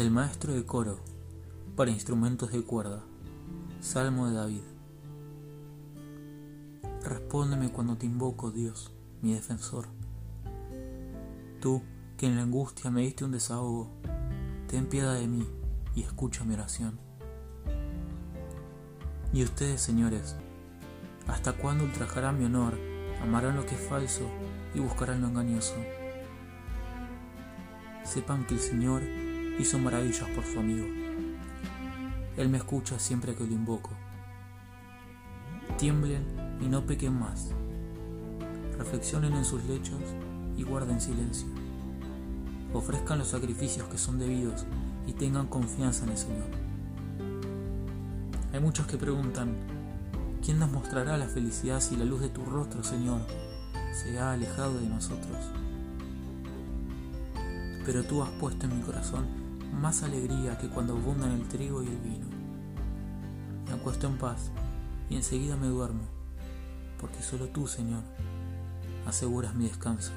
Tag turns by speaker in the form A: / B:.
A: Del maestro de coro para instrumentos de cuerda. Salmo de David. Respóndeme cuando te invoco, Dios, mi defensor. Tú, que en la angustia me diste un desahogo, ten piedad de mí y escucha mi oración. Y ustedes, señores, ¿hasta cuándo ultrajarán mi honor, amarán lo que es falso y buscarán lo engañoso? Sepan que el Señor hizo maravillas por su amigo. Él me escucha siempre que lo invoco. Tiemblen y no pequen más. Reflexionen en sus lechos y guarden silencio. Ofrezcan los sacrificios que son debidos y tengan confianza en el Señor. Hay muchos que preguntan, ¿quién nos mostrará la felicidad si la luz de tu rostro, Señor, se ha alejado de nosotros? Pero tú has puesto en mi corazón más alegría que cuando abundan el trigo y el vino. Me acuesto en paz y enseguida me duermo, porque solo tú, Señor, aseguras mi descanso.